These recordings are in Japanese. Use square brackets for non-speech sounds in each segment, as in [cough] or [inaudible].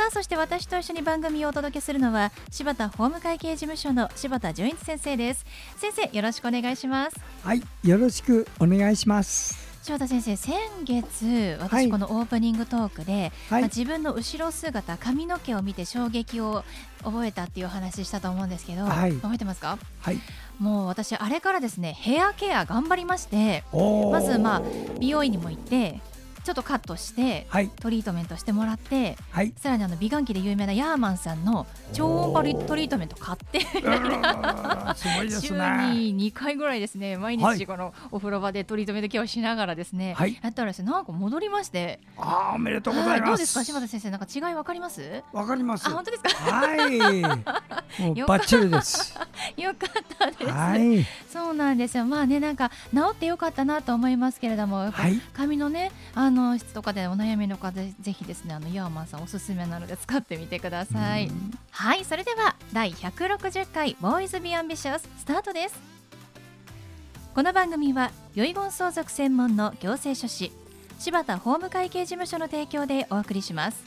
さあそして私と一緒に番組をお届けするのは柴田法務会計事務所の柴田純一先生です。先生よろしくお願いします。はいよろしくお願いします。柴田先生先月私このオープニングトークで、はい。まあ自分の後ろ姿髪の毛を見て衝撃を覚えたっていうお話したと思うんですけど、はい。覚えてますか？はい。もう私あれからですねヘアケア頑張りましてまずまあ美容院にも行ってちょっとカットしてはい。トリートメントしてもらってはい。さらにあの美顔器で有名なヤーマンさんの超音波リトリートメント買ってうーんすごいです週ねに2回ぐらいですね毎はい。日このお風呂場でトリートメントケアをしながらですね、はい。やったらですねなんか戻りまして。あーおめでとうございます。はいどうですか？柴田先生なんか違いわかります？わかります。あ本当ですか？はい。[laughs] もうバッチリです [laughs] よかったです、はい。そうなんですよ。まあねなんか治ってよかったなと思いますけれどもはい。髪のねあの質とかでお悩みの方ぜぜひですねあのヤーマンさんおすすめなので使ってみてください。うん。はいそれでは第160回ボーイズビーアンビシャススタートです。この番組は遺言相続専門の行政書士柴田法務会計事務所の提供でお送りします。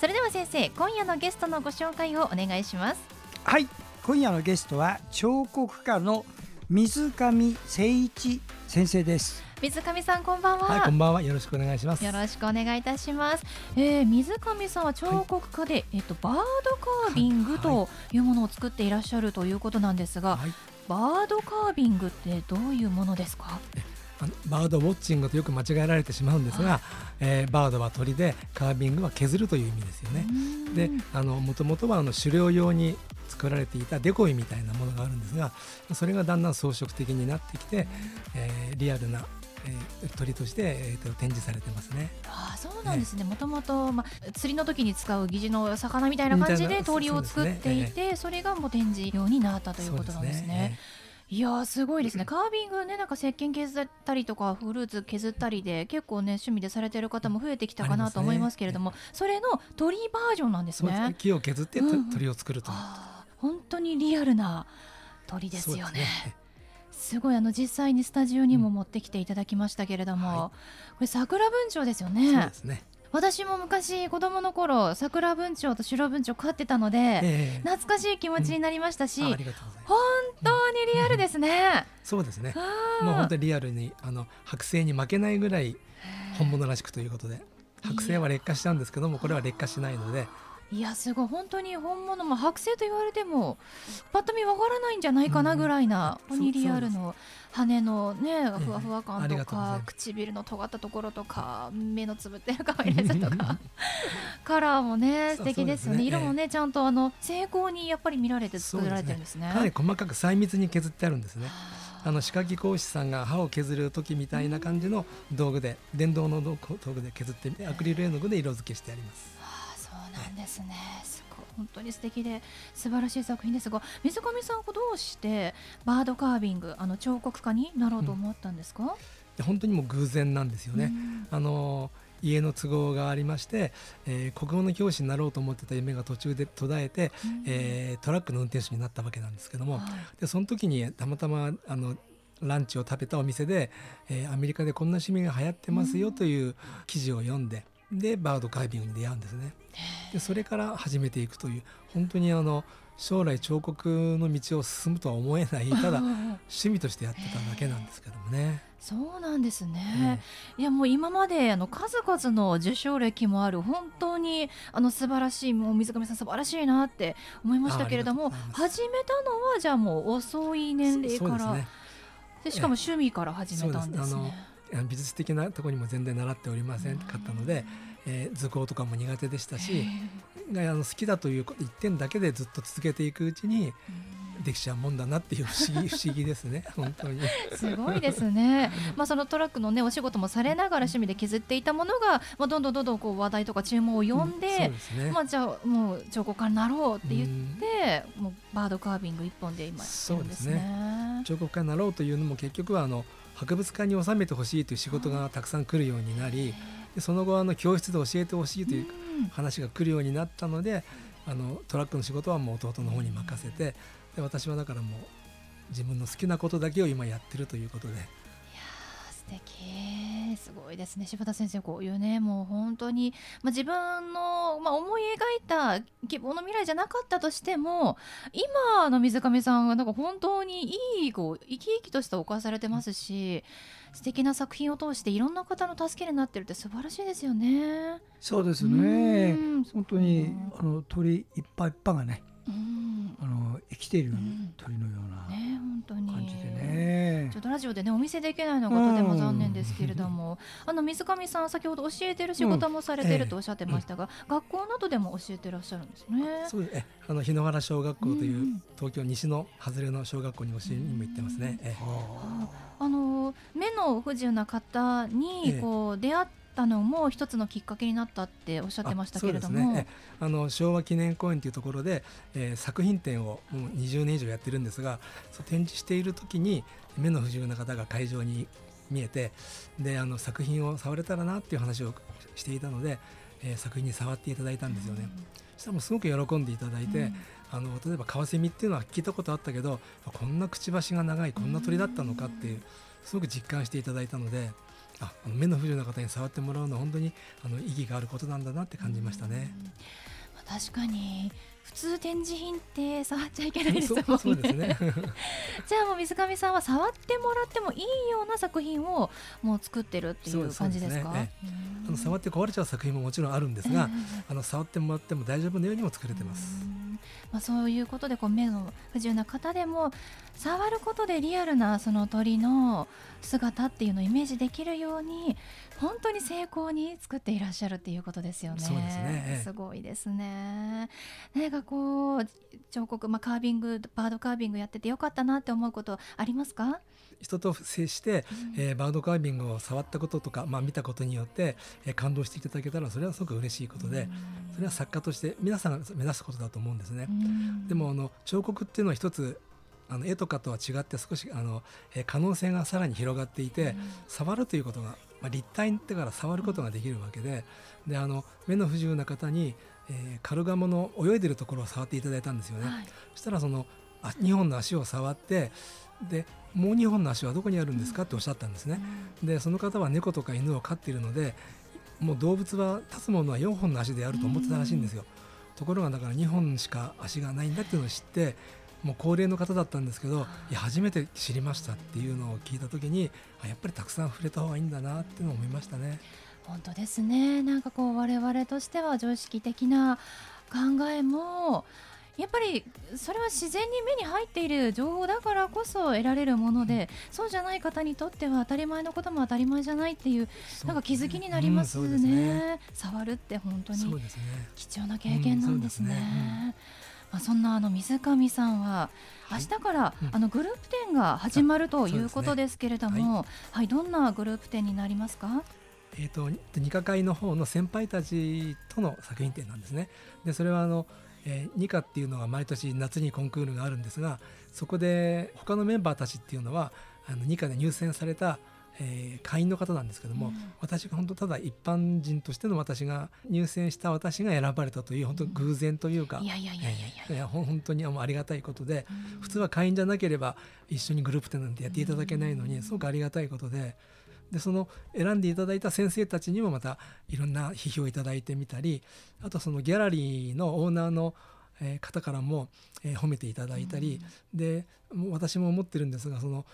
それでは先生今夜のゲストのご紹介をお願いします。はい今夜のゲストは彫刻家の水上誠一先生です水上さんこんばんは、はい、こんばんは。よろしくお願いします。よろしくお願いいたします。えー、水上さんは彫刻家で、えっとバードカービングはいというものを作っていらっしゃるということなんですが、はい、バードカービングってどういうものですか？あのバードウォッチングとよく間違えられてしまうんですが、えーバードは鳥でカービングは削るという意味ですよね。で、あの元々はあの狩猟用に作られていたデコイみたいなものがあるんですが、それがだんだん装飾的になってきて、えーリアルな、えー鳥として、えーと展示されてますね。ああそうなんですね。もともとまあ釣りの時に使う疑似の魚みたいな感じで鳥を作っていそうて、それがもう展示用になったということなんですね。いやーすごいですね、カービングね、なんか石鹸削ったりとか、フルーツ削ったりで、結構ね、趣味でされてる方も増えてきたかなと思いますけれども、それの鳥バージョンなんですね。木を削ってとうん。うん鳥を作ると本当にリアルな鳥ですよね。すごいあの実際にスタジオにも持ってきていただきましたけれども、はこれ桜文鳥ですよねね。私も昔子供の頃桜文鳥と白文鳥飼ってたので、ええ懐かしい気持ちになりましたし、うございます。本当にリアルですね。そうですね。もう本当にリアルにあの剥製に負けないぐらい本物らしくということで剥製は劣化しちゃうんですけどもこれは劣化しないのでいやすごい本当に本物も剥製と言われてもパッと見わからないんじゃないかなぐらいな、うんにリアルの羽のねえふわふわ感とかがとうございます。唇の尖ったところとか目のつぶってる可愛らしさとかカラーもね [laughs] 素敵ですよね。ね色もねちゃんとあの精巧にやっぱり見られて作られてるんですね。かなり細かく細密に削ってあるんですね。あ。の歯科技工士さんが歯を削る時みたいな感じの道具で電動の道具で削ってアクリル絵の具で色付けしてありますなんですね。すごい。本当に素敵で素晴らしい作品ですが、水上さんはどうしてバードカービングあの彫刻家になろうと思ったんですか？で本当にもう偶然なんですよね、うん。あの家の都合がありまして、えー国語の教師になろうと思ってた夢が途中で途絶えて、うん。えートラックの運転手になったわけなんですけども、はい。でその時にたまたまあのランチを食べたお店で、えーアメリカでこんな趣味が流行ってますよという記事を読んででバードカービングに出会うんですね。でそれから始めていくという本当にあの将来彫刻の道を進むとは思えないただ趣味としてやってただけなんですけどもね。そうなんですね。いやもう今まであの数々の受賞歴もある本当にあの素晴らしいもう水上さん素晴らしいなって思いましたけれども始めたのはじゃあもう遅い年齢から。ですね。でしかも趣味から始めたんですね。美術的なところにも全然習っておりませんかったので、えー図工とかも苦手でしたしがあの好きだという一点だけでずっと続けていくうちにできちゃうもんだなっていう不思議 [laughs] 不思議ですね本当に。すごいですね。まあそのトラックのねお仕事もされながら趣味で削っていたものが、まあどんどんどんどんこう話題とか注文を呼んで、うんね、まあじゃあもう彫刻家になろうって言って、もうバードカービング一本で今やってるんですね。彫刻家になろうというのも結局はあの博物館に収めてほしいという仕事がたくさん来るようになりでその後あの教室で教えてほしいといううん。話が来るようになったのであのトラックの仕事はもう弟の方に任せてで私はだからもう自分の好きなことだけを今やってるということで敵。すごいですね。柴田先生こういうねもう本当に、まあ、自分の、まあ、思い描いた希望の未来じゃなかったとしても今の水上さんはなんか本当にいいこう生き生きとしたお顔されてますし素敵な作品を通していろんな方の助けになってるって素晴らしいですよね。そうですね。うん。本当にあの鳥一羽一羽がねうん。あの生きているうん。鳥のようラジオでねお見せできないのがとても残念ですけれども、[laughs] あの水上さん先ほど教えてる仕事もされてるとおっしゃってましたが、学校などでも教えてらっしゃるんですね。そうです。えあの日野原小学校という、うん東京西の外れの小学校に教えにも行ってますね。あの目の不自由な方にええ。こう出会ったのも一つのきっかけになったっておっしゃってましたけれども、あそうですねえ。あの昭和記念公園というところで、えー作品展をもう20年以上やってるんですが展示している時に目の不自由な方が会場に見えてであの作品を触れたらなっていう話をしていたので、えー作品に触っていただいたんですよね。そしたらすごく喜んでいただいて、うん。あの例えばカワセミっていうのは聞いたことあったけどあこんなくちばしが長いこんな鳥だったのかっていうすごく実感していただいたのであ目の不自由な方に触ってもらうのは本当にあの意義があることなんだなって感じましたね。確かに普通展示品って触っちゃいけないですもんね。そうですね [laughs] じゃあもう水上さんは触ってもらってもいいような作品をもう作ってるっていう感じですか？ねうんあの触って壊れちゃう作品ももちろんあるんですが、あの触ってもらっても大丈夫なようにも作れてます。まあ、そういうことでこう目の不自由な方でも触ることでリアルなその鳥の姿っていうのをイメージできるように本当に精巧に作っていらっしゃるっていうことですよね。すねええすごいですね。何かこう彫刻、まあ、カービングバードカービングやっててよかったなって思うことありますか？人と接して、えーバードカービングを触ったこととか、まあ、見たことによって、えー感動していただけたらそれはすごく嬉しいことで、それは作家として皆さんが目指すことだと思うんですね。うんでもあの彫刻っていうのは一つあの絵とかとは違って少しあの、えー可能性がさらに広がっていて、触るということが、まあ、立体ってから触ることができるわけでであの目の不自由な方に、えーカルガモの泳いでるところを触っていただいたんですよね。はいそしたらそのあ2本の足を触ってでもう2本の足はどこにあるんですかっておっしゃったんですね。でその方は猫とか犬を飼っているのでもう動物は立つものは4本の足であると思ってたらしいんですよ。ところがだから2本しか足がないんだっていうのを知ってもう高齢の方だったんですけどいや初めて知りましたっていうのを聞いた時にあやっぱりたくさん触れた方がいいんだなっていうのを思いましたね。本当ですね。なんかこう我々としては常識的な考えもやっぱりそれは自然に目に入っている情報だからこそ得られるもので、そうじゃない方にとっては当たり前のことも当たり前じゃないっていうなんか気づきになりますうんね,、そうですね。触るって本当に貴重な経験なんですね。うんそうですねまあ、そんなあの水上さんは明はい。日からうん。あのグループ展が始まるということですけれども、はい、どんなグループ展になりますか？えー、と二課会の方の先輩たちとの作品展なんですね。でそれはあの、えー、二課っていうのは毎年夏にコンクールがあるんですがそこで他のメンバーたちっていうのはあの二課で入選された、えー会員の方なんですけども、うん。私が本当ただ一般人としての私が入選した私が選ばれたという本当偶然というか、いやいやいやいやいや。本当にありがたいことで、うん。普通は会員じゃなければ一緒にグループ展なんてやっていただけないのにすごくありがたいことででその選んでいただいた先生たちにもまたいろんな批評をいただいてみたりあとそのギャラリーのオーナーのえー方からも、えー褒めていただいたり、で私も思ってるんですがその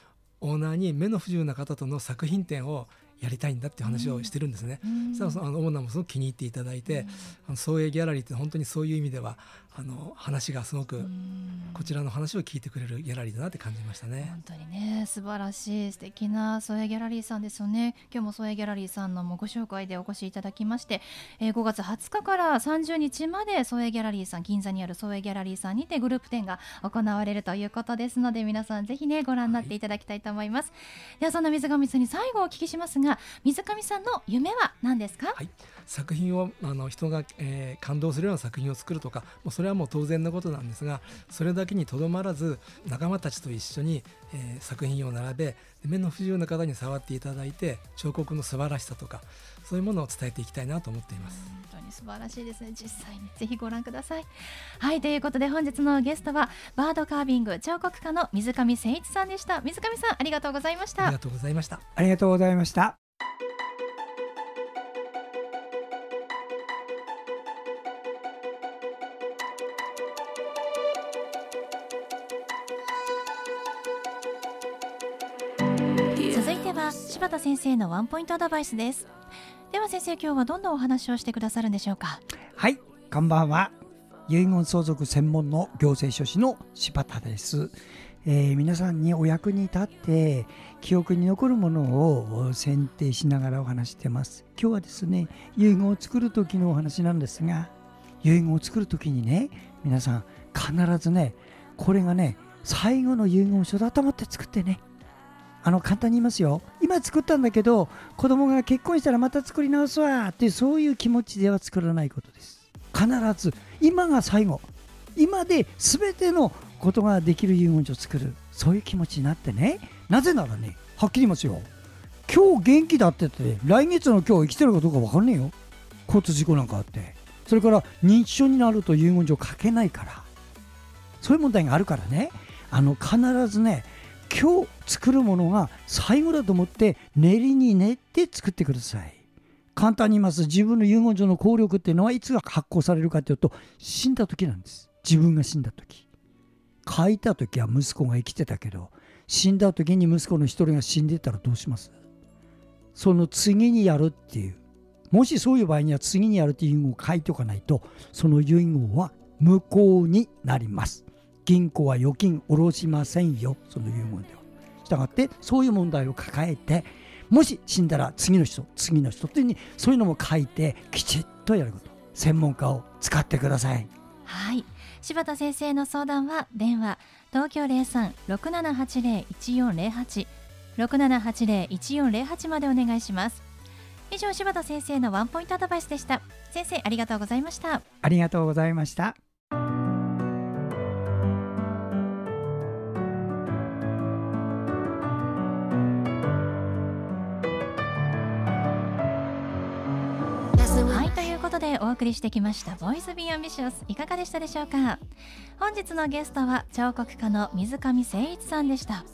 オーナーに目の不自由な方との作品展をやりたいんだって話をしてるんですね。うんそのあのオーナーもすごく気に入っていただいて、あの創営ギャラリーって本当にそういう意味ではあの話がすごくこちらの話を聞いてくれるギャラリーだなって感じましたね。本当にね素晴らしい素敵なソエギャラリーさんですよね。今日もソエギャラリーさんのもご紹介でお越しいただきまして、えー、5月20日から30日までソエギャラリーさん銀座にあるソエギャラリーさんにてグループ展が行われるということですので皆さんぜひねご覧になっていただきたいと思います、はい、ではそんな水上さんに最後お聞きしますが水上さんの夢は何ですか、はい。作品をあの人が、えー、感動するような作品を作るとかもうそれはもう当然のことなんですがそれだけにとどまらず仲間たちと一緒に、えー、作品を並べ目の不自由な方に触っていただいて彫刻の素晴らしさとかそういうものを伝えていきたいなと思っています。本当に素晴らしいですね。実際にぜひご覧ください。はいということで本日のゲストはバードカービング彫刻家の水上誠一さんでした。水上さんありがとうございました。ありがとうございました。ありがとうございました柴田先生のワンポイントアドバイスです。では先生今日はどんなお話をしてくださるんでしょうか？はいこんばんは。遺言相続専門の行政書士の柴田です、えー、皆さんにお役に立って記憶に残るものを選定しながらお話してます。今日はですね遺言を作る時のお話なんですが遺言を作る時にね皆さん必ずねこれがね最後の遺言書だと思って作ってねあの簡単に言いますよ。今作ったんだけど子供が結婚したらまた作り直すわってそういう気持ちでは作らないことです。必ず今が最後。今で全てのことができる遺言書を作る。そういう気持ちになってね。なぜならねはっきり言いますよ。今日元気だってって来月の今日生きてるかどうか分かんねえよ。交通事故なんかあって。それから認知症になると遺言状書けないから。そういう問題があるからね。あの必ずね今日作るものが最後だと思って練りに練って作ってください。簡単に言います。自分の遺言状の効力っていうのはいつが発行されるかというと死んだ時なんです。自分が死んだ時。書いた時は息子が生きてたけど死んだ時に息子の一人が死んでたらどうします？その次にやるっていう。もしそういう場合には次にやるっていう遺言を書いておかないとその遺言は無効になります。銀行は預金下ろしませんよ。その遺言では。したがってそういう問題を抱えてもし死んだら次の人次の人というにそういうのも書いてきちっとやること。専門家を使ってください。はい。柴田先生の相談は電話東京零三六七八零一四零八。六七八零一四零八までお願いします。以上柴田先生のワンポイントアドバイスでした。先生ありがとうございました。ありがとうございましたお送りしてきました「ボイスビーアンビシャスいかがでしたでしょうか？本日のゲストは彫刻家の水上清一さんでした。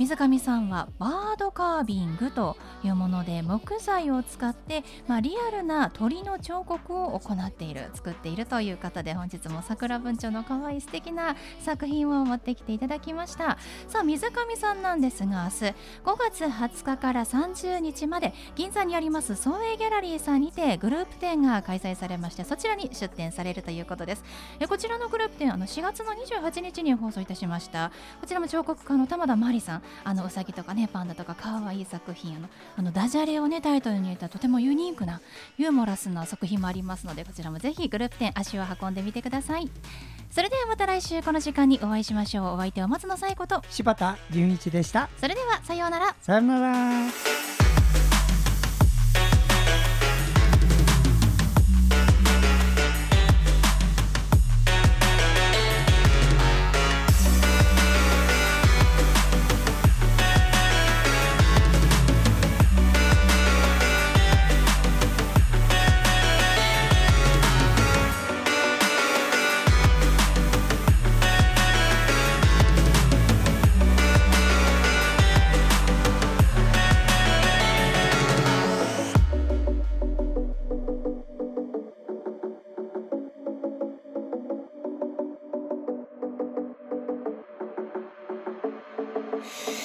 水上さんはバードカービングというもので木材を使って、まあ、リアルな鳥の彫刻を行っている作っているという方で本日も桜文鳥の可愛い素敵な作品を持ってきていただきました。さあ水上さんなんですが明日5月20日から30日まで銀座にあります総営ギャラリーさんにてグループ展が開催されましてそちらに出展されるということです。えこちらのグループ展あの4月の28日に放送いたしました。こちらも彫刻家の玉田真理さん。あのうさぎとかねパンダとかかわいい作品あのあのダジャレをねタイトルに入れたとてもユニークなユーモラスな作品もありますのでこちらもぜひグループ展足を運んでみてください。それではまた来週この時間にお会いしましょう。お相手は松野紗子と。柴田純一でした。それではさようなら。さようなら Yeah.